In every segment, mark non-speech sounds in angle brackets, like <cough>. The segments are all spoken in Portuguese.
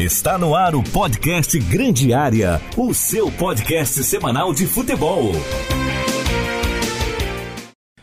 Está no ar o podcast Grande Área, o seu podcast semanal de futebol.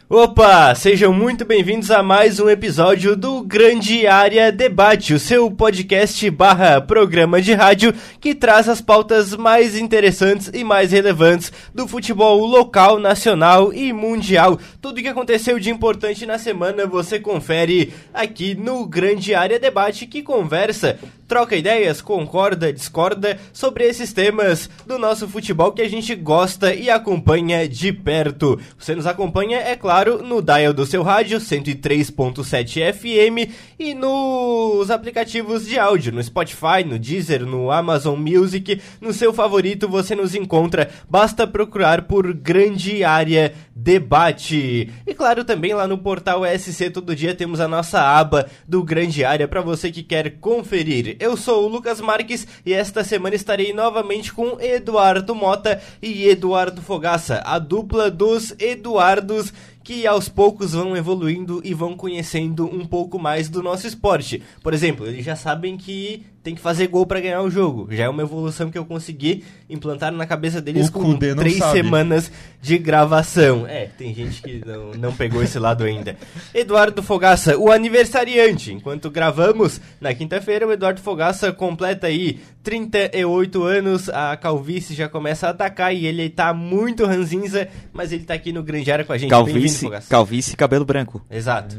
Opa, sejam muito bem-vindos a mais um episódio do Grande Área Debate, o seu podcast barra programa de rádio que traz as pautas mais interessantes e mais relevantes do futebol local, nacional e mundial. Tudo o que aconteceu de importante na semana você confere aqui no Grande Área Debate que conversa troca ideias, concorda, discorda sobre esses temas do nosso futebol que a gente gosta e acompanha de perto. Você nos acompanha, é claro, no dial do seu rádio 103.7 FM e nos aplicativos de áudio, no Spotify, no Deezer, no Amazon Music, no seu favorito você nos encontra. Basta procurar por Grande Área Debate. E claro, também lá no portal SC todo dia temos a nossa aba do Grande Área para você que quer conferir. Eu sou o Lucas Marques e esta semana estarei novamente com Eduardo Mota e Eduardo Fogaça, a dupla dos Eduardos que aos poucos vão evoluindo e vão conhecendo um pouco mais do nosso esporte. Por exemplo, eles já sabem que tem que fazer gol para ganhar o jogo. Já é uma evolução que eu consegui implantar na cabeça deles O com três semanas de gravação. É, tem gente que não, não pegou esse lado ainda. Eduardo Fogaça, o aniversariante. Enquanto gravamos, na quinta-feira, o Eduardo Fogaça completa aí 38 anos, a calvície já começa a atacar e ele tá muito ranzinza, mas ele tá aqui no Grande Área com a gente. Bem-vindo, Calvície, Fogaça. calvície e cabelo branco. Exato.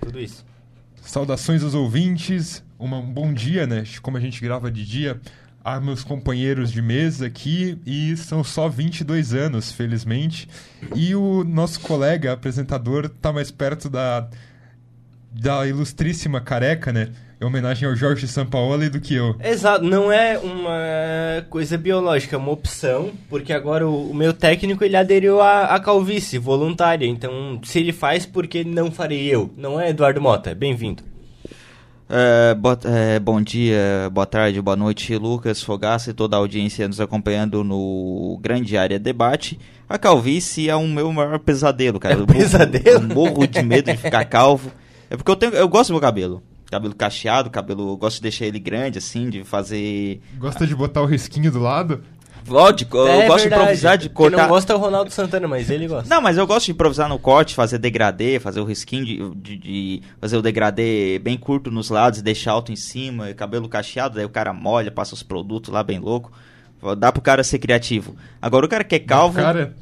Tudo isso. Saudações aos ouvintes, uma- um bom dia, né? Como a gente grava de dia, a meus companheiros de mesa aqui, e são só 22 anos, felizmente. E o nosso colega apresentador tá mais perto da, da ilustríssima careca, né? Em homenagem ao Jorge Sampaoli do que eu. Exato, não é uma coisa biológica, é uma opção, porque agora o, o meu técnico ele aderiu à, à calvície voluntária, então se ele faz, por que não farei eu? Não é Eduardo Mota? Bem-vindo. É, boa- é, bom dia, boa tarde, boa noite, Lucas Fogaça e toda a audiência nos acompanhando no Grande Área Debate. A calvície é o meu maior pesadelo, cara. É Eu morro- pesadelo? Eu morro de medo de ficar <laughs> calvo. É porque eu, tenho, eu gosto do meu cabelo. Cabelo cacheado, cabelo, eu gosto de deixar ele grande, assim, de fazer... Gosta de botar o risquinho do lado? Lógico, eu É gosto de verdade. improvisar, de Quem cortar... não gosta é o Ronaldo Santana, mas ele gosta. Não, mas eu gosto de improvisar no corte, fazer degradê, fazer o risquinho de, de- de fazer o degradê bem curto nos lados e deixar alto em cima, cabelo cacheado, daí o cara molha, passa os produtos lá bem louco. Dá pro cara ser criativo. Agora o cara que é calvo. Cara,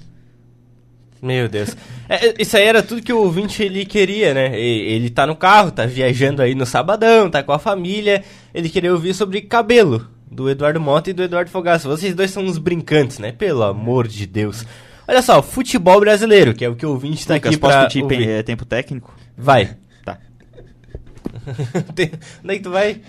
Meu Deus. É, é, isso aí era tudo que o ouvinte ele queria, né? Ele tá no carro, tá viajando aí no sabadão, tá com a família. Ele queria ouvir sobre cabelo, do Eduardo Mota e do Eduardo Fogaça. Vocês dois são uns brincantes, né? Pelo amor de Deus. Olha só, futebol brasileiro, que é o que o ouvinte tá Lucas, aqui posso pra pedir eh, tempo técnico? Vai. Tá. <laughs> Tem- Onde é que tu vai?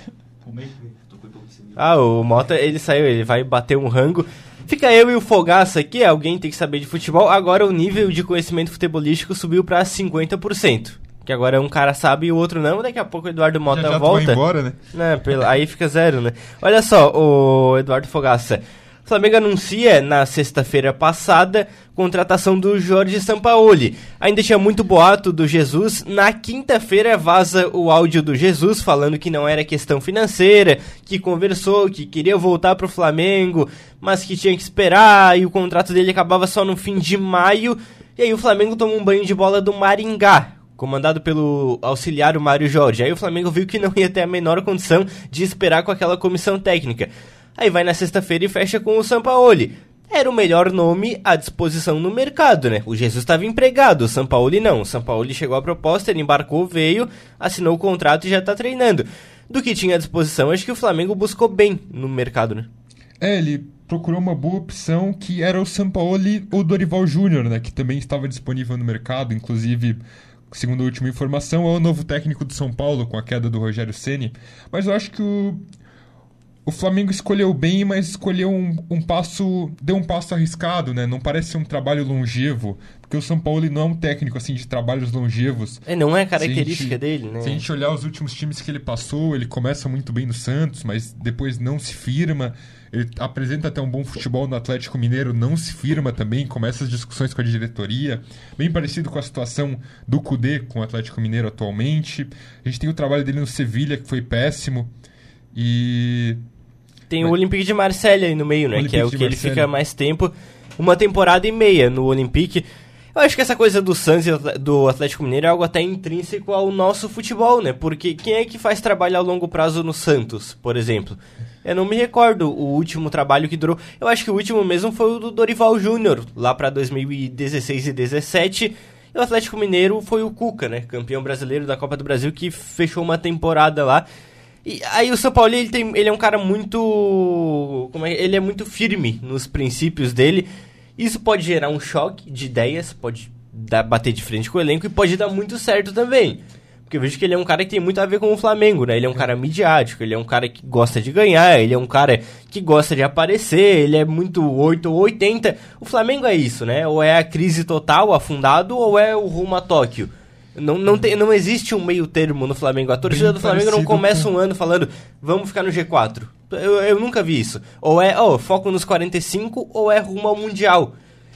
Ah, o Mota, ele saiu, ele vai bater um rango. Fica eu e o Fogaça aqui, alguém tem que saber de futebol. Agora o nível de conhecimento futebolístico subiu pra 50%. Que agora um cara sabe e o outro não. Daqui a pouco o Eduardo Mota já já vai volta. embora, né? Né, pelo- aí fica zero, né? Olha só, o Eduardo Fogaça. O Flamengo anuncia na sexta-feira passada contratação do Jorge Sampaoli. Ainda tinha muito boato do Jesus. Na quinta-feira vaza o áudio do Jesus falando que não era questão financeira, que conversou, que queria voltar pro Flamengo, mas que tinha que esperar e o contrato dele acabava só no fim de maio. E aí o Flamengo tomou um banho de bola do Maringá comandado pelo auxiliar Mário Jorge. Aí o Flamengo viu que não ia ter a menor condição de esperar com aquela comissão técnica. Aí vai na sexta-feira e fecha com o Sampaoli. Era o melhor nome à disposição no mercado, né? O Jesus estava empregado, o Sampaoli não. O Sampaoli chegou à proposta, ele embarcou, veio, assinou o contrato e já tá treinando. Do que tinha à disposição, acho que o Flamengo buscou bem no mercado, né? É, ele procurou uma boa opção que era o Sampaoli ou Dorival Júnior, né? Que também estava disponível no mercado, inclusive, segundo a última informação, é o novo técnico do São Paulo com a queda do Rogério Ceni. Mas eu acho que o, o Flamengo escolheu bem, mas escolheu um, um passo. deu um passo arriscado, né? Não parece ser um trabalho longevo. Porque o São Paulo não é um técnico assim de trabalhos longevos. É, não é característica gente- dele, né? Se a gente olhar os últimos times que ele passou, ele começa muito bem no Santos, mas depois não se firma. Ele apresenta até um bom futebol no Atlético Mineiro, não se firma também, começa as discussões com a diretoria. Bem parecido com a situação do Cudê com o Atlético Mineiro atualmente. A gente tem o trabalho dele no Sevilha, que foi péssimo. E tem o Olympique de Marselha aí no meio, né? que é o que ele fica mais tempo. Uma temporada e meia no Olympique. Eu acho que essa coisa do Santos e do Atlético Mineiro é algo até intrínseco ao nosso futebol, né? Porque quem é que faz trabalho a longo prazo no Santos, por exemplo? Eu não me recordo o último trabalho que durou. Eu acho que o último mesmo foi o do Dorival Júnior, lá pra 2016 e 2017. E o Atlético Mineiro foi o Cuca, né? Campeão brasileiro da Copa do Brasil, que fechou uma temporada lá. E aí o São Paulo ele, tem, ele é um cara muito. Como é, ele é muito firme nos princípios dele. Isso pode gerar um choque de ideias, pode dar, bater de frente com o elenco e pode dar muito certo também. Porque eu vejo que ele é um cara que tem muito a ver com o Flamengo, né? Ele é um cara midiático, ele é um cara que gosta de ganhar, ele é um cara que gosta de aparecer, ele é muito 8 ou 80. O Flamengo é isso, né? Ou é a crise total, afundado, ou é o rumo a Tóquio. Não, não, tem, não existe um meio termo no Flamengo. A torcida Bem do Flamengo não começa com- um ano falando, vamos ficar no G4. Eu, eu nunca vi isso. Ou é, ó, foco nos 45, ou é rumo ao Mundial.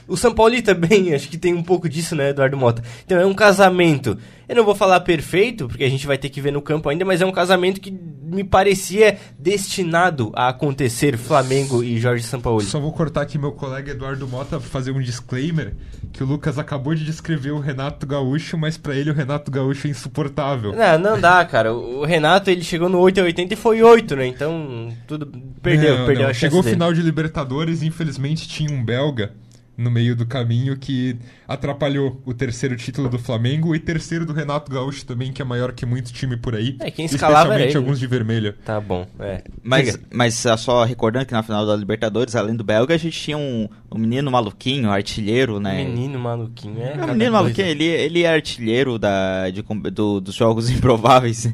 O São Paulo também, <laughs> acho que tem um pouco disso, né, Eduardo Mota? Então é um casamento. Eu não vou falar perfeito, porque a gente vai ter que ver no campo ainda, mas é um casamento que me parecia destinado a acontecer Flamengo e Jorge Sampaoli. Só vou cortar aqui meu colega Eduardo Mota fazer um disclaimer que o Lucas acabou de descrever o Renato Gaúcho, mas pra ele o Renato Gaúcho é insuportável. Não, não dá, cara. O Renato, ele chegou no 8 a 80 e foi 8, né? Então, tudo perdeu, Não, perdeu não. a chance Chegou o final de Libertadores infelizmente tinha um belga no meio do caminho que atrapalhou o terceiro título do Flamengo e terceiro do Renato Gaúcho também, que é maior que muito time por aí. É, quem escalava Especialmente ele, alguns de vermelho. Tá bom, é. Mas, mas só recordando que na final da Libertadores, além do Belga, a gente tinha um, um menino maluquinho, artilheiro, né? Menino maluquinho, é. É um menino coisa. maluquinho, ele, ele é artilheiro da, de do- dos Jogos <laughs> Improváveis.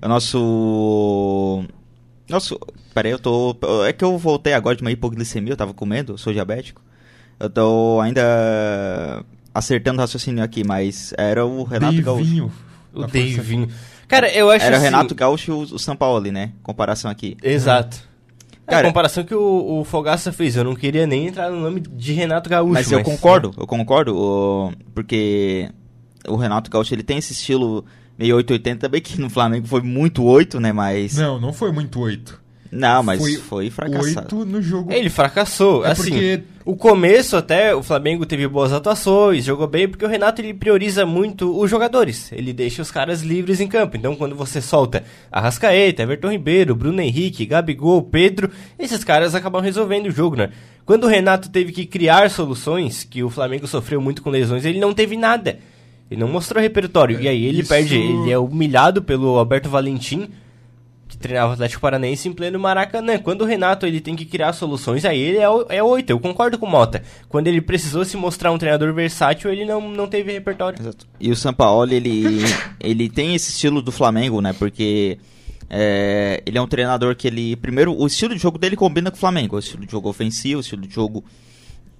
É o nosso. Nosso. Peraí, eu tô. É que eu voltei agora de uma hipoglicemia, eu tava comendo, eu sou diabético. Eu tô ainda acertando o raciocínio aqui, mas era o Renato Gaúcho. Deivinho. O Força Davinho. Cara, eu acho Era o assim... Renato Gaúcho e o, o São Paulo, né? Comparação aqui. Exato. É Cara- a comparação que o, o Fogaça fez. Eu não queria nem entrar no nome de Renato Gaúcho. Mas eu concordo, eu concordo, o- porque o Renato Gaúcho ele tem esse estilo meio 880 também, que no Flamengo foi muito 8, né? Mas. Não, não foi muito oito. Não, mas Foi foi, fracassado. No jogo. Ele fracassou. É assim, porque- o começo até, o Flamengo teve boas atuações, jogou bem, porque o Renato ele prioriza muito os jogadores. Ele deixa os caras livres em campo. Então, quando você solta Arrascaeta, Everton Ribeiro, Bruno Henrique, Gabigol, Pedro, esses caras acabam resolvendo o jogo, né? Quando o Renato teve que criar soluções, que o Flamengo sofreu muito com lesões, ele não teve nada. Ele não mostrou repertório. E aí ele Isso- perde, ele é humilhado pelo Alberto Valentim, que treinava o Atlético Paranaense em pleno Maracanã. Quando o Renato ele tem que criar soluções, aí ele é, é oito. Eu concordo com o Mota. Quando ele precisou se mostrar um treinador versátil, ele não, não teve repertório. Exato. E o Sampaoli, ele, ele tem esse estilo do Flamengo, né? Porque é, ele é um treinador que ele. Primeiro, o estilo de jogo dele combina com o Flamengo. O estilo de jogo ofensivo, o estilo de jogo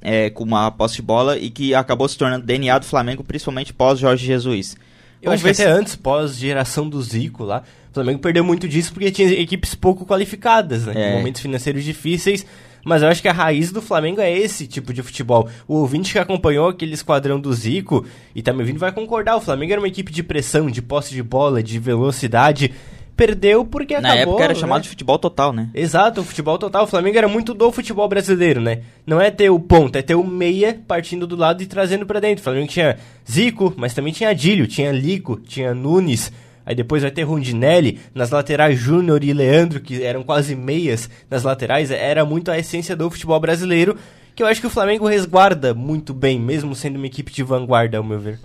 é, com uma posse de bola e que acabou se tornando DNA do Flamengo, principalmente pós Jorge Jesus. Eu acho que até antes, pós geração do Zico lá, o Flamengo perdeu muito disso porque tinha equipes pouco qualificadas, né? É. Momentos financeiros difíceis. Mas eu acho que a raiz do Flamengo é esse tipo de futebol. O ouvinte que acompanhou aquele esquadrão do Zico e tá me ouvindo vai concordar. O Flamengo era uma equipe de pressão, de posse de bola, de velocidade. Perdeu porque Na acabou. época era né? chamado de futebol total, né? Exato, o futebol total. O Flamengo era muito do futebol brasileiro, né? Não é ter o ponta, é ter o meia partindo do lado e trazendo pra dentro. O Flamengo tinha Zico, mas também tinha Adílio, tinha Lico, tinha Nunes. Aí depois vai ter Rondinelli, nas laterais Júnior e Leandro, que eram quase meias nas laterais. Era muito a essência do futebol brasileiro, que eu acho que o Flamengo resguarda muito bem, mesmo sendo uma equipe de vanguarda, ao meu ver.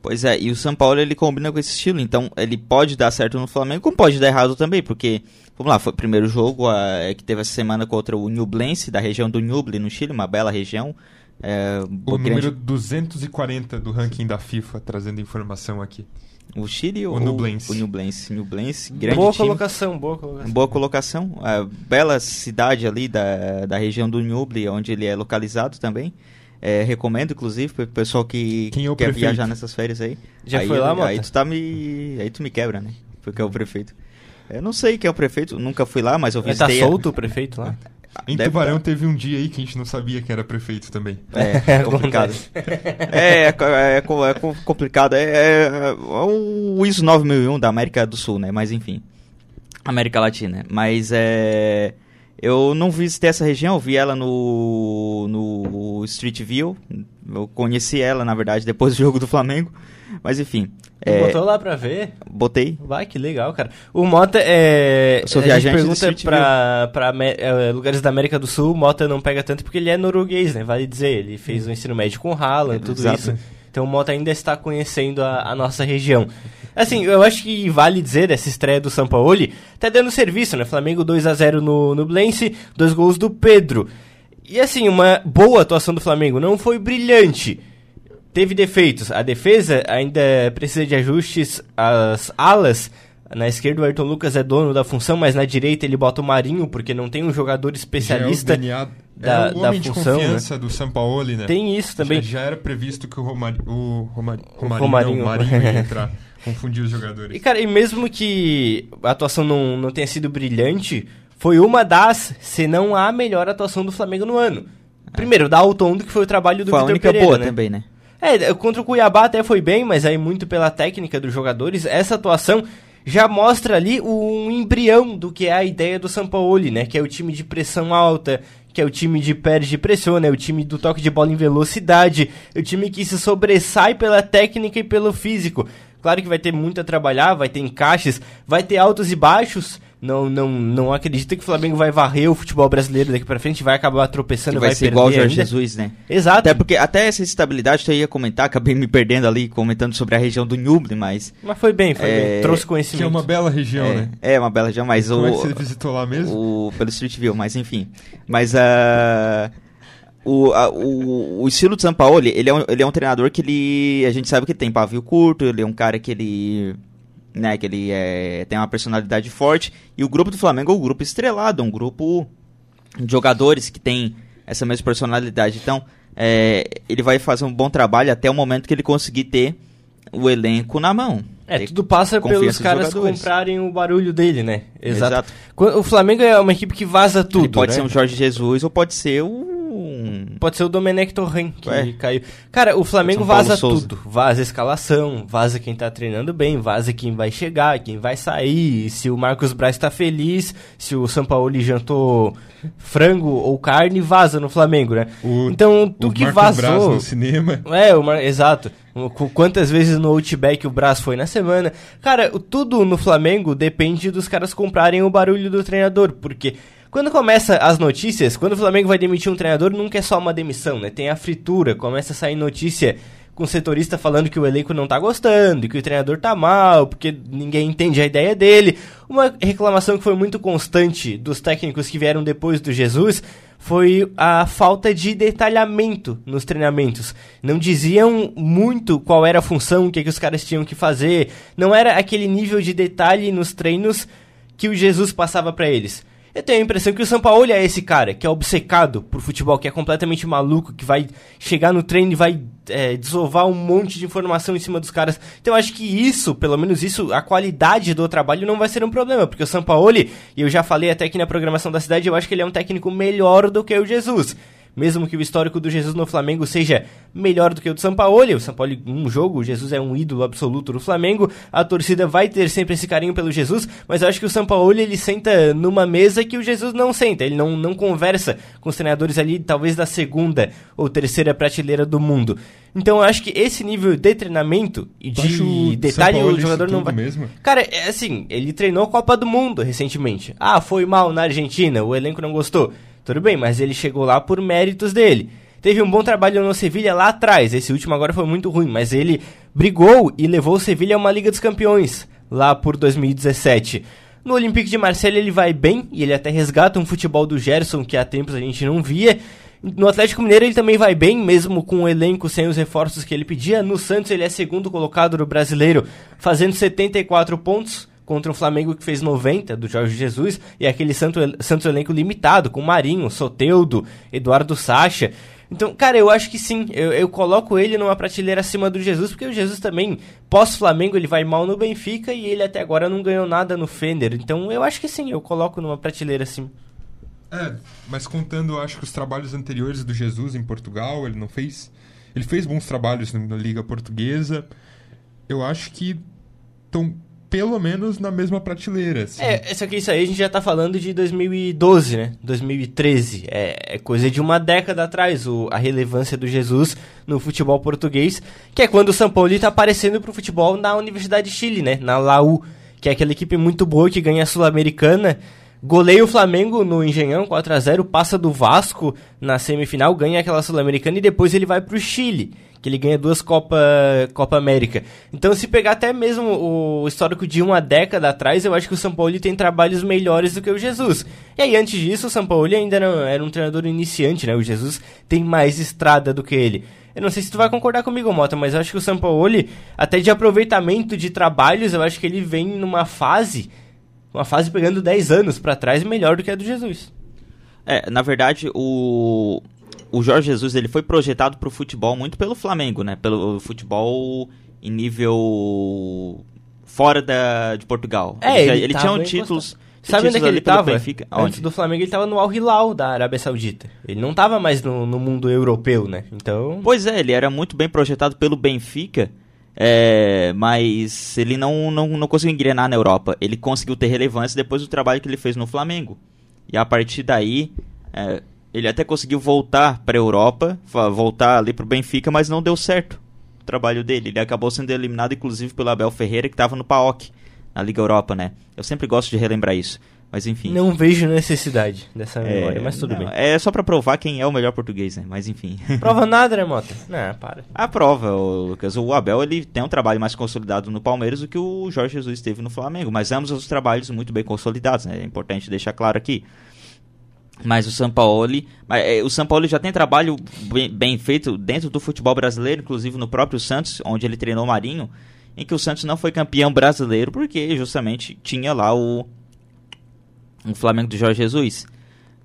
Pois é, e o São Paulo ele combina com esse estilo, então ele pode dar certo no Flamengo, como pode dar errado também, porque, vamos lá, foi o primeiro jogo a- é, que teve essa semana contra o Nublense, da região do Ñuble, no Chile, uma bela região. É, O boa- número grande- 240 do ranking da FIFA, trazendo informação aqui. O Chile o ou Nublense. O Nublense, Nublense, grande boa time. colocação, boa colocação. Boa colocação. A bela cidade ali da, da região do Ñuble, onde ele é localizado também. É, recomendo, inclusive, para o pessoal que Quem é o quer prefeito? viajar nessas férias aí. Já aí, foi lá, Mota? Aí tu tá me. Aí tu me quebra, né? Porque é o prefeito. Eu não sei quem é o prefeito, nunca fui lá, mas eu Mas tá visitei. a- solto o prefeito lá? Em Deve Tubarão teve um dia aí que a gente não sabia quem era prefeito também. É, <laughs> é complicado. é, é, é é co- complicado. É, é, é o ISO 9001 da América do Sul, né? Mas enfim. América Latina. Mas é. Eu não visitei essa região, eu vi ela no, no Street View. Eu conheci ela, na verdade, depois do <laughs> jogo do Flamengo. Mas enfim. É, botou lá pra ver? Botei. Vai, que legal, cara. O Mota é. Eu sou viajante a gente pergunta pra, pra é, lugares da América do Sul, o Mota não pega tanto porque ele é norueguês, né? Vale dizer. Ele fez o um ensino médio com o Haaland, é, tudo exato. isso. Então o Mota ainda está conhecendo a, a, nossa região. Assim, eu acho que vale dizer essa estreia do Sampaoli, tá dando serviço, né? Flamengo 2 a 0 no, no Blense, dois gols do Pedro. E assim, uma boa atuação do Flamengo, não foi brilhante. Teve defeitos. A defesa ainda precisa de ajustes. As alas na esquerda o Ayrton Lucas é dono da função, mas na direita ele bota o Marinho, porque não tem um jogador especialista é o da, é o da homem função. de confiança né? do Sampaoli, né? Tem isso também. Já, já era previsto que o, o, Romari, Romarinho, Romarinho. Não, o Marinho ia entrar, <laughs> confundir os jogadores. E cara, e mesmo que a atuação não, não tenha sido brilhante, foi uma das, se não a melhor atuação do Flamengo no ano. Primeiro, da Altondo, que foi o trabalho do Foi Vitor Pereira, boa né? também, né? É, contra o Cuiabá até foi bem, mas aí muito pela técnica dos jogadores. Essa atuação já mostra ali um embrião do que é a ideia do Sampaoli, né? Que é o time de pressão alta, que é o time de perde de pressão, né? O time do toque de bola em velocidade, o time que se sobressai pela técnica e pelo físico. Claro que vai ter muito a trabalhar, vai ter encaixes, vai ter altos e baixos, não, não, não acredito que o Flamengo vai varrer o futebol brasileiro daqui pra frente, vai acabar tropeçando, que vai, vai ser perder igual o Jorge ainda. Jesus, né? Exato. Até porque até essa estabilidade eu ia comentar, acabei me perdendo ali comentando sobre a região do Nhuble, mas Mas foi bem, foi É, bem. Trouxe Que é conhecimento. uma bela região, é, né? é uma bela região, mas Como o, é que você visitou lá mesmo? o pelo Street View, mas enfim. Mas ah, o, a- o, o estilo de Sampaoli, ele é, um, ele é um treinador que ele a gente sabe que tem pavio curto, ele é um cara que ele né, que ele é, tem uma personalidade forte e o grupo do Flamengo é um grupo estrelado, um grupo de jogadores que tem essa mesma personalidade. Então, é, ele vai fazer um bom trabalho até o momento que ele conseguir ter o elenco na mão. É, tudo passa pelos caras comprarem o barulho dele, né? Exato. Exato. O Flamengo é uma equipe que vaza tudo, Ele pode né? ser um Jorge Jesus ou pode ser um Pode ser o Domenech Torren, que Ué. caiu. Cara, o Flamengo vaza Souza. tudo. Vaza a escalação, vaza quem tá treinando bem, vaza quem vai chegar, quem vai sair, se o Marcos Braz tá feliz, se o Sampaoli jantou frango ou carne, vaza no Flamengo, né? O- então, tu o que Marcos Braz vazou... no cinema. É, o Mar... exato. Quantas vezes no Outback o Brás foi na semana. Cara, tudo no Flamengo depende dos caras comprarem o barulho do treinador, porque quando começa as notícias, quando o Flamengo vai demitir um treinador, nunca é só uma demissão, né? Tem a fritura, começa a sair notícia com o setorista falando que o elenco não tá gostando, que o treinador tá mal, porque ninguém entende a ideia dele. Uma reclamação que foi muito constante dos técnicos que vieram depois do Jesus foi a falta de detalhamento nos treinamentos. Não diziam muito qual era a função, o que, que os caras tinham que fazer. Não era aquele nível de detalhe nos treinos que o Jesus passava pra eles. Eu tenho a impressão que o Sampaoli é esse cara, que é obcecado por futebol, que é completamente maluco, que vai chegar no treino e vai é, desovar um monte de informação em cima dos caras. Então eu acho que isso, pelo menos isso, a qualidade do trabalho não vai ser um problema, porque o Sampaoli, e eu já falei até aqui na programação da cidade, eu acho que ele é um técnico melhor do que o Jesus. Mesmo que o histórico do Jesus no Flamengo seja melhor do que o do Sampaoli, o Sampaoli, um jogo, o Jesus é um ídolo absoluto do Flamengo, a torcida vai ter sempre esse carinho pelo Jesus, mas eu acho que o Sampaoli, ele senta numa mesa que o Jesus não senta, ele não, não conversa com os treinadores ali, talvez da segunda ou terceira prateleira do mundo. Então eu acho que esse nível de treinamento e de detalhe, o jogador não vai... mesmo? Cara, é assim, ele treinou a Copa do Mundo recentemente. Ah, foi mal na Argentina, o elenco não gostou. Tudo bem, mas ele chegou lá por méritos dele. Teve um bom trabalho no Sevilha lá atrás, esse último agora foi muito ruim, mas ele brigou e levou o Sevilha a uma Liga dos Campeões, lá por 2017. No Olympique de Marseille ele vai bem, e ele até resgata um futebol do Gerson que há tempos a gente não via. No Atlético Mineiro ele também vai bem, mesmo com o elenco sem os reforços que ele pedia. No Santos ele é segundo colocado no brasileiro, fazendo 74 pontos contra um Flamengo que fez 90 do Jorge Jesus e aquele Santo, Santos elenco limitado com Marinho, Soteudo, Eduardo Sacha. Então, cara, eu acho que sim, eu, eu coloco ele numa prateleira acima do Jesus, porque o Jesus também, pós-Flamengo, ele vai mal no Benfica e ele até agora não ganhou nada no Fender. Então, eu acho que sim, eu coloco numa prateleira acima. É, mas contando, acho que os trabalhos anteriores do Jesus em Portugal, ele não fez. Ele fez bons trabalhos na Liga Portuguesa. Eu acho que estão pelo menos na mesma prateleira. Assim. É, só que isso aí a gente já tá falando de 2012, né? 2013. É, é coisa de uma década atrás, o, a relevância do Jesus no futebol português, que é quando o São Paulo tá aparecendo pro futebol na Universidade de Chile, né? Na Laú, que é aquela equipe muito boa que ganha a Sul-Americana. Goleia o Flamengo no Engenhão 4 a 0 passa do Vasco na semifinal, ganha aquela Sul-Americana e depois ele vai pro Chile que ele ganha duas Copa, Copa América. Então, se pegar até mesmo o histórico de uma década atrás, eu acho que o São Paulo tem trabalhos melhores do que o Jesus. E aí, antes disso, o São Paulo ainda era, era um treinador iniciante, né? O Jesus tem mais estrada do que ele. Eu não sei se tu vai concordar comigo, Mota, mas eu acho que o São Paulo, até de aproveitamento de trabalhos, eu acho que ele vem numa fase, uma fase pegando 10 anos para trás, melhor do que a do Jesus. É, na verdade, o o Jorge Jesus ele foi projetado para o futebol muito pelo Flamengo, né? Pelo futebol em nível fora da, de Portugal. É, ele, ele tinha títulos. Sabe onde é que ele estava? Antes do Flamengo ele estava no Al Hilal da Arábia Saudita. Ele não estava mais no, no, mundo europeu, né? Então. Pois é, ele era muito bem projetado pelo Benfica. É, mas ele não, não, não conseguiu engrenar na Europa. Ele conseguiu ter relevância depois do trabalho que ele fez no Flamengo. E a partir daí, é, ele até conseguiu voltar para a Europa, voltar ali para o Benfica, mas não deu certo o trabalho dele. Ele acabou sendo eliminado, inclusive, pelo Abel Ferreira, que estava no PAOK, na Liga Europa, né? Eu sempre gosto de relembrar isso. Mas enfim. Não vejo necessidade dessa é, memória, mas tudo não, bem. É só para provar quem é o melhor português, né? Mas enfim. Prova <laughs> nada, né, Mota? Não, para. A prova, Lucas. O Abel ele tem um trabalho mais consolidado no Palmeiras do que o Jorge Jesus teve no Flamengo. Mas ambos os trabalhos muito bem consolidados, né? É importante deixar claro aqui. Mas o São Paulo, é, o São Paulo já tem trabalho bem, bem, feito dentro do futebol brasileiro, inclusive no próprio Santos, onde ele treinou o Marinho, em que o Santos não foi campeão brasileiro porque justamente tinha lá o, o Flamengo do Jorge Jesus.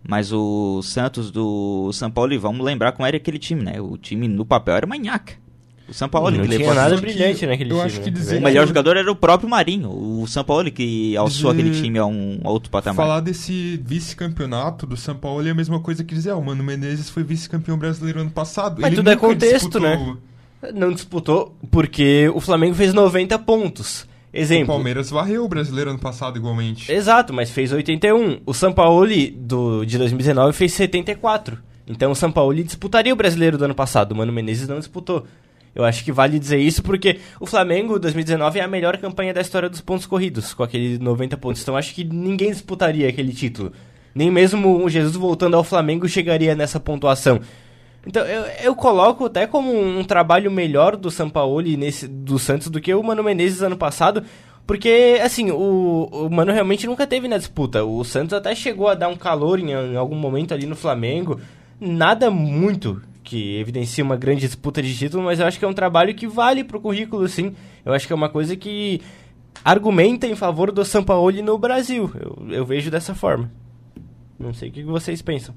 Mas o Santos do São Paulo, vamos lembrar como era aquele time, né? O time no papel era manhaca. O São Paulo não que tinha nada brilhante naquele eu time. Acho que né? dizer o melhor jogador era o próprio Marinho, o São Paulo que alçou dizer... aquele time a um a outro patamar. Falar desse vice-campeonato do São Paulo é a mesma coisa que dizer, ah, o Mano Menezes foi vice-campeão brasileiro ano passado. Mas Ele tudo é contexto, disputou... né? Não disputou porque o Flamengo fez 90 pontos. Exemplo. O Palmeiras varreu o brasileiro ano passado igualmente. Exato, mas fez 81. O São Paulo do, de 2019 fez 74. Então o São Paulo disputaria o brasileiro do ano passado. O Mano Menezes não disputou. Eu acho que vale dizer isso porque o Flamengo 2019 é a melhor campanha da história dos pontos corridos, com aqueles 90 pontos. Então acho que ninguém disputaria aquele título. Nem mesmo o Jesus voltando ao Flamengo chegaria nessa pontuação. Então eu, eu coloco até como um trabalho melhor do Sampaoli nesse do Santos do que o Mano Menezes ano passado, porque, assim, o, o Mano realmente nunca teve na disputa. O Santos até chegou a dar um calor em, em, algum momento ali no Flamengo. Nada muito que evidencia uma grande disputa de título, mas eu acho que é um trabalho que vale pro currículo, sim. Eu acho que é uma coisa que argumenta em favor do Sampaoli no Brasil. Eu, eu vejo dessa forma. Não sei o que vocês pensam.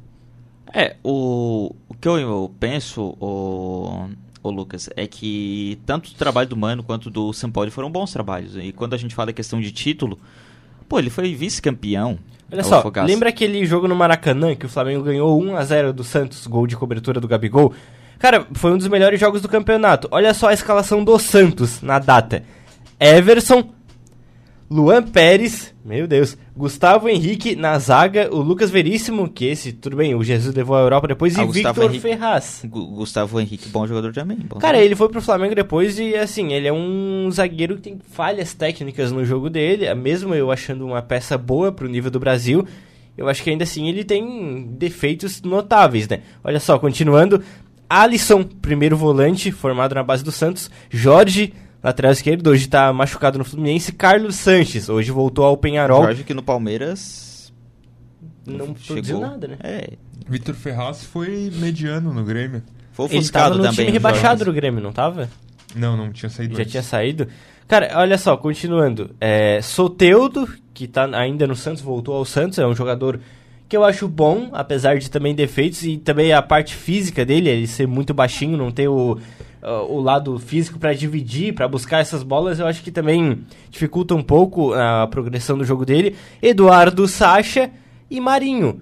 É, o, o que eu, eu penso, o, o Lucas, é que tanto o trabalho do Mano quanto do Sampaoli foram bons trabalhos. E quando a gente fala da questão de título, pô, ele foi vice-campeão Olha só, lembra aquele jogo no Maracanã que o Flamengo ganhou 1 a 0 do Santos, gol de cobertura do Gabigol? Cara, foi um dos melhores jogos do campeonato. Olha só a escalação do Santos na data. Everson, Luan Pérez, meu Deus, Gustavo Henrique na zaga, o Lucas Veríssimo, que esse, tudo bem, o Jesus levou a Europa depois, ah, e Victor Henrique, Ferraz. Gustavo Henrique, bom jogador também. Bom Cara, ele foi pro Flamengo depois e, assim, ele é um zagueiro que tem falhas técnicas no jogo dele, mesmo eu achando uma peça boa pro nível do Brasil, eu acho que ainda assim ele tem defeitos notáveis, né? Olha só, continuando, Alisson, primeiro volante, formado na base do Santos, Jorge lateral esquerdo, hoje tá machucado no Fluminense. Carlos Sanches, hoje voltou ao Penharol. Jorge que no Palmeiras não chegou. produziu nada, né? É. Vitor Ferraz foi mediano no Grêmio. Foi ofuscado Ele tava no também. time rebaixado do Grêmio, não tava? Não, não tinha saído Já antes. tinha saído? Cara, olha só, continuando. É, Soteudo, que tá ainda no Santos, voltou ao Santos, é um jogador que eu acho bom, apesar de também defeitos, e também a parte física dele, ele ser muito baixinho, não ter o, uh, o lado físico para dividir, para buscar essas bolas, eu acho que também dificulta um pouco a progressão do jogo dele. Eduardo Sacha e Marinho.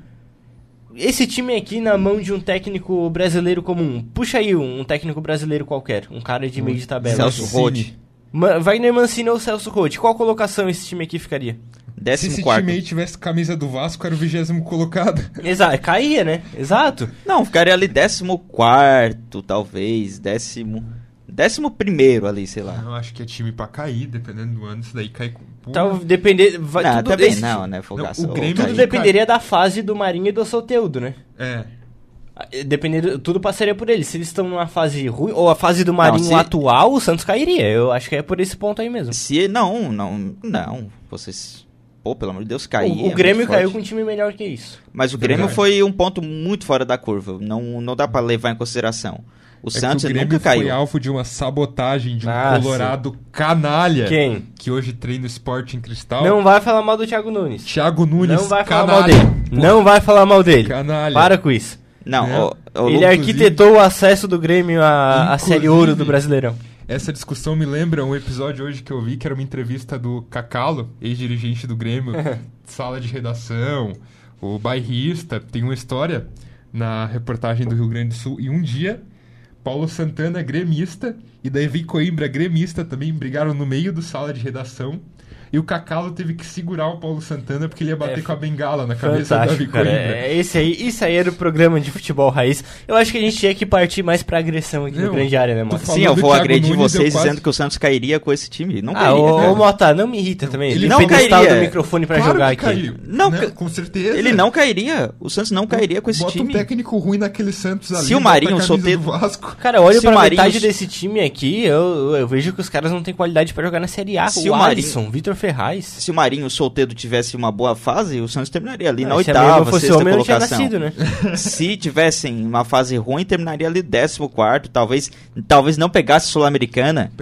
Esse time aqui na mão de um técnico brasileiro comum. Puxa aí um técnico brasileiro qualquer, um cara de meio de tabela. Celso Rode. Wagner Mancini ou Celso Roth, qual colocação esse time aqui ficaria? Se Décimo esse quarto. time aí tivesse camisa do Vasco, era o vigésimo colocado. <laughs> Exato, caía, né? Exato. Não, ficaria ali décimo quarto, talvez. Décimo. Décimo primeiro ali, sei lá. Eu acho que é time pra cair, dependendo do ano. Isso daí cai com. Então, depender. Vai, não, tudo também esse- não, né? Fogaça. Não, o Grêmio- Tudo dependeria da fase do Marinho e do Soteudo, né? É. Ah, Dependendo, tudo passaria por eles. Se eles estão numa fase ruim, ou a fase do Marinho se- atual, o Santos cairia. Eu acho que é por esse ponto aí mesmo. Se não, não, não. Vocês. Pô, pelo amor de Deus, cair. o, o é Grêmio caiu com um time melhor que isso. Mas o Grêmio Verdade. foi um ponto muito fora da curva. Não, não dá pra levar em consideração. O É que Santos o Grêmio nunca caiu. foi alvo de uma sabotagem de um Ah, colorado canalha. Quem? Que hoje treina o Sporting Cristal. Não vai falar mal do Thiago Nunes. Thiago Nunes, Não vai falar canalha. mal dele. Não vai falar mal dele. Canalha. Para com isso. Não, Né? ó, ó, Ele arquitetou o acesso do Grêmio à, à Série Ouro do Brasileirão. Essa discussão me lembra um episódio hoje que eu vi, que era uma entrevista do Cacalo, ex-dirigente do Grêmio, <laughs> sala de redação, o bairrista, tem uma história na reportagem do Rio Grande do Sul, e um dia, Paulo Santana, gremista, e Davi Coimbra, gremista, também brigaram no meio do sala de redação, e o Cacalo teve que segurar o Paulo Santana porque ele ia bater É, com a bengala na cabeça do Davi. Coimbra. É, esse aí, isso aí era o programa de futebol raiz. Eu acho que a gente tinha que partir mais pra agressão aqui no Não, grande área, né, falou Sim, eu vou agredir Nunes, vocês quase- dizendo que o Santos cairia com esse time. Não Ah, cairia, ô, cara. ô Mota, não me irrita também. Ele não Ele pedestal cairia. do microfone pra Claro jogar que aqui. caiu, Não, né? com certeza. Ele não cairia. O Santos não cairia com esse Bota time. um técnico ruim naquele Santos ali. Se o bota Marinho, do Vasco. Cara, olha pra Marinho- metade desse time aqui, eu, eu vejo que os caras não têm qualidade pra jogar na Série A. Se o o Alisson, Vitor Ferraz. Se o Marinho Solteiro tivesse uma boa fase, o Santos terminaria ali na Ah, se a minha irmã oitava, fosse sexta homem, eu não tinha colocação. nascido, né? <laughs> Se tivessem uma fase ruim, terminaria ali décimo quarto, talvez, talvez não pegasse Sul-Americana.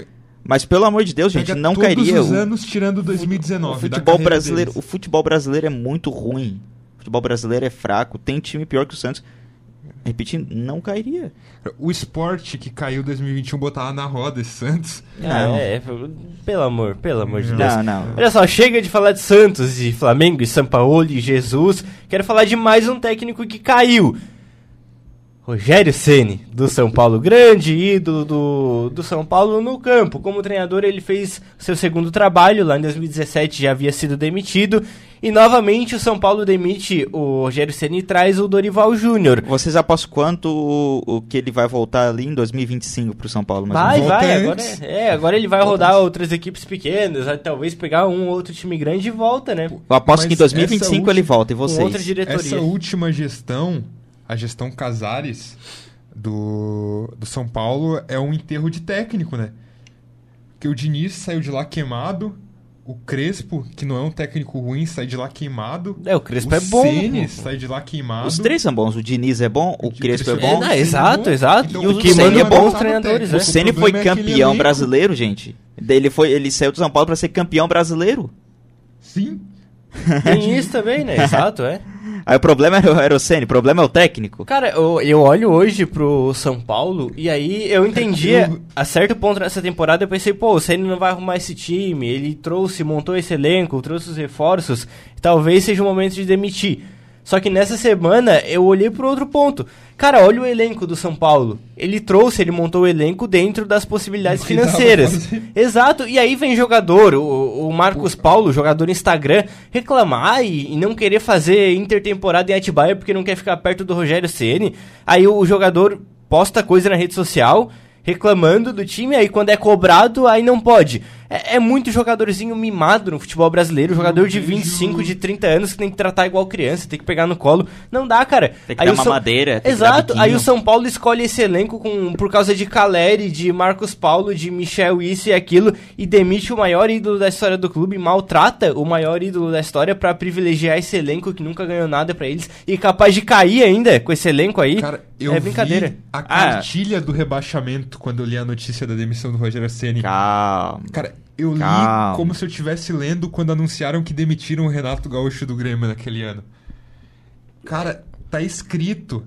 Mas pelo amor de Deus, gente, Pega não todos cairia. os O, anos tirando o 2019. da futebol brasileiro, o deles. futebol brasileiro é muito ruim. O futebol brasileiro é fraco, tem time pior que o Santos. Repetindo, não cairia. O esporte que caiu em 2021 botava na roda esse Santos. Ah, Não. é, pelo amor, pelo amor de Deus. Não, não. Olha só, chega de falar de Santos, e Flamengo, e Sampaoli, e Jesus. Quero falar de mais um técnico que caiu. Rogério Ceni do São Paulo, grande ídolo do, do São Paulo no campo. Como treinador, ele fez seu segundo trabalho, lá em 2017 já havia sido demitido. E novamente o São Paulo demite o Rogério Ceni e traz o Dorival Júnior. Vocês apostam quanto o, o que ele vai voltar ali em 2025 pro São Paulo? Vai, vai, agora, antes. é, agora ele vai rodar outras equipes pequenas, talvez pegar um ou outro time grande e volta, né? Eu aposto que em Mas 2025 essa ele volta. E Com outra vocês? diretoria. Essa última gestão, a gestão Casares do, do São Paulo, é um enterro de técnico, né? Porque o Diniz saiu de lá queimado. O Crespo, que não é um técnico ruim, sai de lá queimado. É, o Crespo o é bom. Ceni sai de lá queimado. Os três são bons. O Diniz é bom, o O Crespo é Crespo bom. É, não, exato, exato. Então, E o o Ceni manda é bom no treinadores, né? O Ceni foi é campeão elenco. brasileiro, gente. Ele, foi, ele saiu do São Paulo pra ser campeão brasileiro. Sim. <laughs> Tem isso também, né? Exato, é. Aí o problema era, o- era o Ceni, o problema é o técnico. Cara, eu, eu olho hoje pro São Paulo e aí eu entendia, <laughs> Eu- a certo ponto nessa temporada eu pensei, pô, o Ceni não vai arrumar esse time, ele trouxe, montou esse elenco, trouxe os reforços, talvez seja o momento de demitir. Só que nessa semana eu olhei pro outro ponto. Cara, olha o elenco do São Paulo. Ele trouxe, ele montou o elenco dentro das possibilidades <laughs> financeiras. Exato, e aí vem jogador, o, o Marcos Paulo, jogador Instagram, reclamar e, e não querer fazer intertemporada em Atibaia porque não quer ficar perto do Rogério Ceni. Aí o jogador posta coisa na rede social reclamando do time, aí quando é cobrado, aí não pode. É, é muito jogadorzinho mimado no futebol brasileiro, jogador de vejo- 25, de 30 anos que tem que tratar igual criança, tem que pegar no colo. Não dá, cara. Tem que Aí dar o São- mamadeira, tem que dar Exato, aí o São Paulo escolhe esse elenco com, por causa de Caleri, de Marcos Paulo, de Michel isso e aquilo, e demite o maior ídolo da história do clube, maltrata o maior ídolo da história pra privilegiar esse elenco que nunca ganhou nada pra eles, e capaz de cair ainda com esse elenco aí. Cara, eu é brincadeira. vi a Ah. cartilha do rebaixamento quando eu li a notícia da demissão do Rogério Ceni. Calma. Cara, eu li Calma. como se eu estivesse lendo quando anunciaram que demitiram o Renato Gaúcho do Grêmio naquele ano. Cara, tá escrito.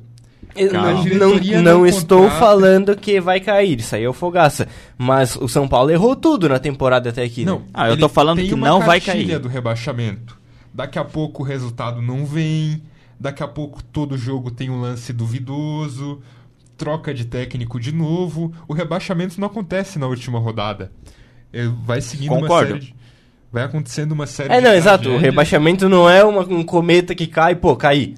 Eu não, não, não não estou falando que vai cair, isso aí é o fogaça. Mas o São Paulo errou tudo na temporada até aqui. né? Não, Ah, eu tô falando que não vai cair. do rebaixamento. Daqui a pouco o resultado não vem. Daqui a pouco todo jogo tem um lance duvidoso. Troca de técnico de novo. O rebaixamento não acontece na última rodada. É, vai seguindo Concordo. uma série. de- vai acontecendo uma série É, de não, exato. O tragédias. rebaixamento não é uma- um cometa que cai, pô, cair.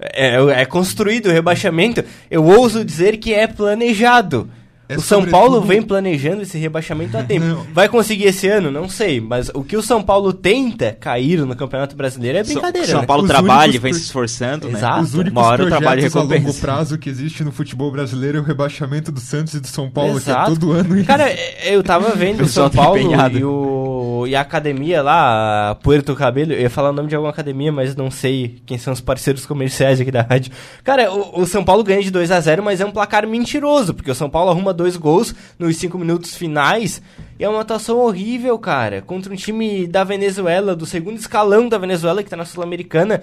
É, é construído o rebaixamento. Eu ouso dizer que é planejado. É o São Paulo sobretudo- vem planejando esse rebaixamento há tempo. <laughs> Não. Vai conseguir esse ano? Não sei. Mas o que o São Paulo tenta cair no Campeonato Brasileiro é brincadeira. São né? Paulo Os trabalha, vem pro- se esforçando, Exato. né? Os únicos Uma hora o trabalho projetos a longo prazo que existe no futebol brasileiro é o rebaixamento do Santos e do São Paulo, Exato. que é todo ano isso. Cara, é, eu tava vendo o São Paulo empenhado. e, o, e a academia lá, Puerto Cabelo, eu ia falar o nome de alguma academia, mas não sei quem são os parceiros comerciais aqui da rádio. Cara, o, o São Paulo ganha de 2 a 0 mas é um placar mentiroso, porque o São Paulo arruma dois gols nos 5 minutos finais. E é uma atuação horrível, cara, contra um time da Venezuela, do segundo escalão da Venezuela, que tá na Sul-Americana.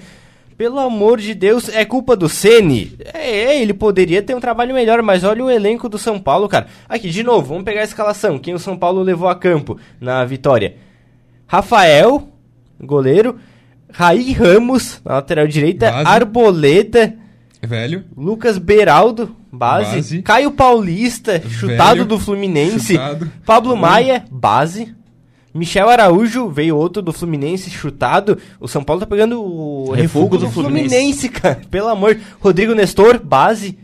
Pelo amor de Deus, é culpa do Ceni. É, ele poderia ter um trabalho melhor, mas olha o elenco do São Paulo, cara. Aqui, de novo, vamos pegar a escalação. Quem o São Paulo levou a campo na vitória? Rafael, goleiro. Raí Ramos, na lateral direita. Base. Arboleta. Velho, Lucas Beraldo, base. Base. Caio Paulista, chutado Velho, do Fluminense. chutado. Pablo Bom. Maia, base. Michel Araújo, veio outro do Fluminense, chutado. O São Paulo tá pegando o refugo do, Fluminense. cara. Pelo amor. Rodrigo Nestor, base.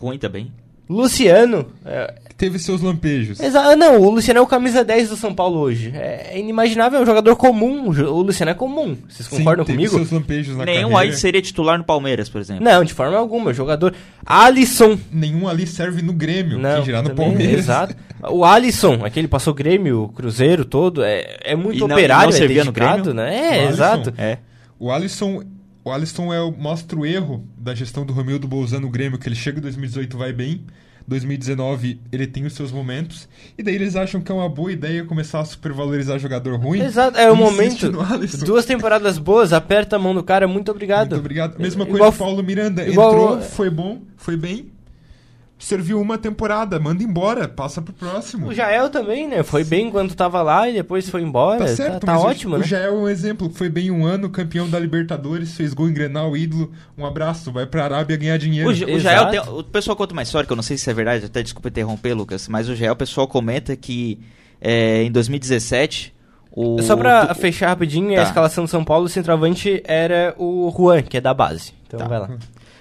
Ruim também. Luciano. É, teve seus lampejos. exa- ah, não, o Luciano é o camisa 10 do São Paulo hoje. É, é inimaginável, é um jogador comum. O Luciano é comum. Vocês Sim, concordam teve comigo? seus lampejos na Nenhum carreira. aí seria titular no Palmeiras, por exemplo. Não, de forma alguma. Jogador. Alisson. Nenhum ali serve no Grêmio, Não, que girar no também, Palmeiras. Exato. O Alisson, aquele passou Grêmio, Cruzeiro todo, é, é muito E não- operário, e não é servia no dedicado, Grêmio? né? É, Alisson? exato. É. O Alisson, o Alisson é o, mostra o erro da gestão do Romildo Bolzano no Grêmio, que ele chega em 2018 vai bem, 2019 ele tem os seus momentos, e daí eles acham que é uma boa ideia começar a supervalorizar jogador ruim. Exato, é o momento. Duas temporadas boas, aperta a mão do cara, muito obrigado. Muito obrigado. Mesma coisa Igual- o Paulo Miranda. Entrou, foi bom, foi bem. Serviu uma temporada, manda embora, passa pro próximo. O Jael também, né? Foi bem enquanto tava lá e depois foi embora. Tá Tá, certo, tá o- ótimo, o, né? Jael é um exemplo. Foi bem um ano, campeão da Libertadores, fez gol em Grenal, ídolo. Um abraço, vai pra Arábia ganhar dinheiro. O, o. Jael tem, o pessoal conta uma história que eu não sei se é verdade, até desculpa interromper, Lucas, mas o Jael, o pessoal comenta que é, em 2017 o Só pra tu- fechar rapidinho, a Tá. escalação do São Paulo, o centroavante era o Juan, que é da base. Então Tá. vai lá.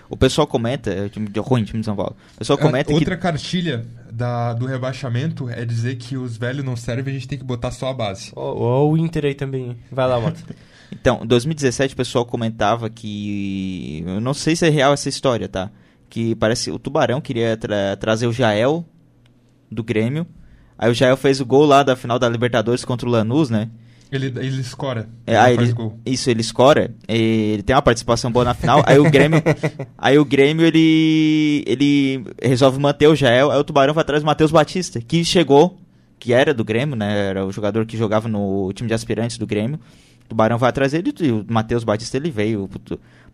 O pessoal comenta, é o time de ruim, time de São Paulo. O pessoal A- comenta É, Outra que cartilha da, do rebaixamento é dizer que os velhos não servem, a gente tem que botar só a base. Ó o Inter aí também. Vai lá, Mato. <laughs> Então, em 2017 o pessoal comentava que. Eu não sei se é real essa história, tá? Que parece o Tubarão queria tra- trazer o Jael do Grêmio. Aí o Jael fez o gol lá da final da Libertadores contra o Lanús, né? Ele, ele escora. É, ele aí faz ele, gol. isso, ele escora, ele tem uma participação boa na final. aí o Grêmio, <laughs> aí o Grêmio ele, ele resolve manter o Jael. Aí o Tubarão vai atrás do Matheus Batista, que chegou, que era do Grêmio, né? Era o jogador que jogava no time de aspirantes do Grêmio. O Tubarão vai atrás dele e o Matheus Batista ele veio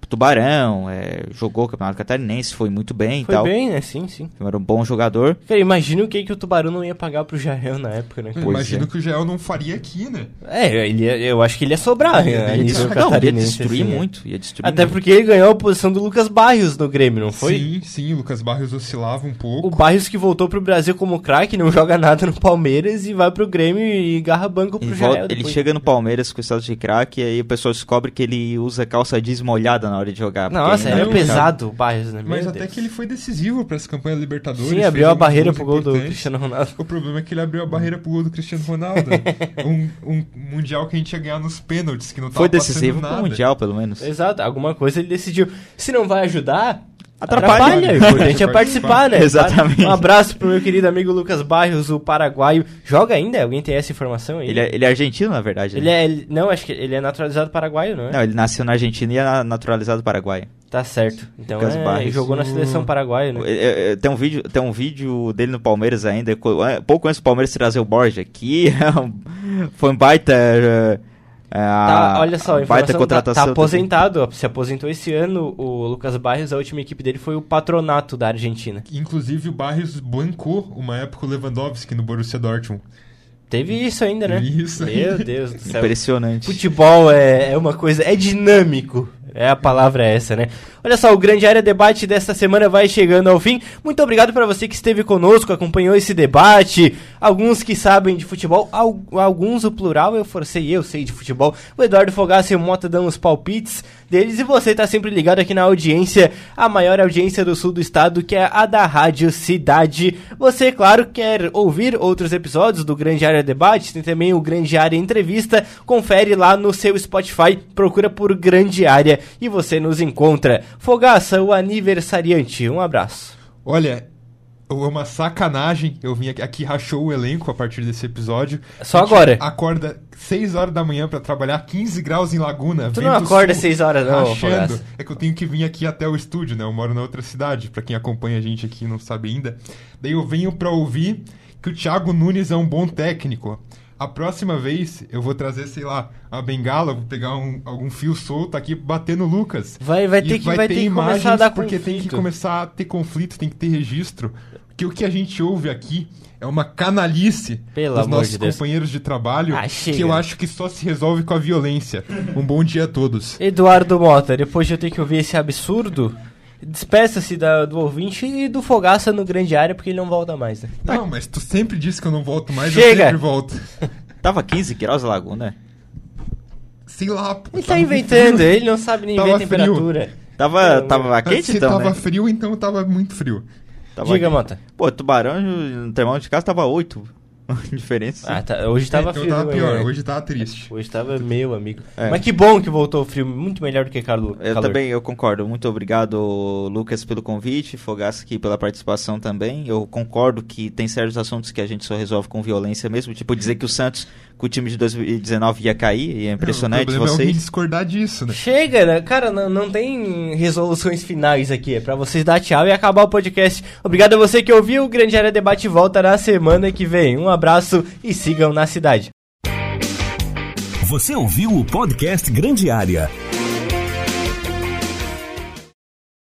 Tubarão, é, jogou o Campeonato Catarinense, foi muito bem e Foi tal. bem, né? Sim, sim. Era um bom jogador. Cara, imagina o que, que o Tubarão não ia pagar pro Jael na época, né? Pois imagino é. que o Jael não faria aqui, né? É, ele ia- eu acho que ele ia sobrar, Ele né? ia nível Não, ia destruir assim, né? muito, ia destruir Até muito. porque ele ganhou a posição do Lucas Barrios no Grêmio, não foi? Sim, sim, o Lucas Barrios oscilava um pouco. O Barrios que voltou pro Brasil como craque, não joga nada no Palmeiras e vai pro Grêmio e garra banco pro Ele, Jael. volta- ele chega no Palmeiras com o status de craque e aí o pessoal descobre que ele usa calça jeans molhada na hora de jogar. Nossa, ainda era não, é pesado o Barrios, né? Mas Meu até Deus. que ele foi decisivo pra essa campanha da Libertadores. Sim, abriu a barreira pro gol do. Cristiano Ronaldo. O problema é que ele abriu a barreira pro gol do Cristiano Ronaldo. <laughs> um, um mundial que a gente ia ganhar nos pênaltis, que não tava Foi decisivo pro. Mundial, pelo menos. Exato, alguma coisa ele decidiu. Se não vai ajudar, Atrapalha. atrapalha. O importante é participar, né? Exatamente. Um abraço pro meu querido amigo Lucas Barrios, o paraguaio. Joga ainda? Alguém tem essa informação aí? Ele é, ele é argentino, na verdade. Ele né? é. ele- não, acho que ele é naturalizado paraguaio, não é? Não, ele nasceu na Argentina e é na- naturalizado paraguaio. Tá certo. Então Lucas é, Barrios. jogou na seleção paraguaia, né? É, é, Tem um, vídeo, tem um vídeo dele no Palmeiras ainda, co- é, pouco antes do Palmeiras trazer o Borja, que <laughs> é foi um baita. é, é, Tá, olha só, a baita informação tá, contratação. tá aposentado, ó, se aposentou esse ano. O Lucas Barrios, a última equipe dele foi o Patronato da Argentina. Inclusive o Barrios bancou uma época o Lewandowski no Borussia Dortmund. Teve isso ainda, né? Isso Meu. Deus do céu. Impressionante. Futebol é, é uma coisa, é dinâmico. É a palavra é essa, né? Olha só, o Grande Área Debate desta semana vai chegando ao fim. Muito obrigado para você que esteve conosco, acompanhou esse debate. Alguns que sabem de futebol, alguns o plural, eu forcei, eu sei de futebol. O Eduardo Fogaça e o Mota dão os palpites deles e você tá sempre ligado aqui na audiência, a maior audiência do sul do estado, que é a da Rádio Cidade. Você, claro, quer ouvir outros episódios do Grande Área Debate, tem também o Grande Área Entrevista, confere lá no seu Spotify, procura por Grande Área e você nos encontra. Fogaça, o aniversariante, um abraço. Olha, uma sacanagem. Eu vim aqui, aqui, rachou o elenco a partir desse episódio. Só agora. Acorda 6 horas da manhã para trabalhar 15 graus em Laguna. Tu não acorda 6 horas não, rachando. É que eu tenho que vir aqui até o estúdio, né? Eu moro na outra cidade, para quem acompanha a gente aqui não sabe ainda. Daí eu venho para ouvir que o Thiago Nunes é um bom técnico. A próxima vez eu vou trazer, sei lá, a bengala, vou pegar um, algum fio solto aqui bater no Lucas. Vai, vai ter que, vai, vai ter, ter que começar a dar porque conflito. tem que começar a ter conflito, tem que ter registro. Porque o que a gente ouve aqui é uma canalice Pelo dos nossos de companheiros de trabalho ah, que eu acho que só se resolve com a violência. Um bom dia a todos. Eduardo Mota, depois de eu ter que ouvir esse absurdo, despeça-se do ouvinte e do Fogaça no grande área, porque ele não volta mais, né? Não, mas tu sempre disse que eu não volto mais, Chega. eu sempre volto. <laughs> Tava 15 graus a laguna? Sei lá. Ele tá inventando, ele não sabe nem ver a temperatura. Tava, tava quente, Se então, tava né? frio, então tava muito frio. Tava Diga. Mota. Pô, Tubarão, no termômetro de casa tava 8. <laughs> diferença. Ah, tá, hoje tava então frio. tava pior, né? hoje tava triste. Hoje tava meu amigo. É. Mas que bom que voltou o frio, muito melhor do que Carlos. Eu também, eu concordo. Muito obrigado, Lucas, pelo convite, Fogaça aqui pela participação também. Eu concordo que tem certos assuntos que a gente só resolve com violência mesmo, tipo dizer que o Santos, com o time de 2019 ia cair, e é impressionante não, o problema vocês. É discordar disso, né? Chega, né? Cara, não, não tem resoluções finais aqui. É pra vocês dar tchau e acabar o podcast. Obrigado a você que ouviu. O Grande Área Debate volta na semana que vem. Um abraço e sigam na cidade. Você ouviu o podcast Grande Área.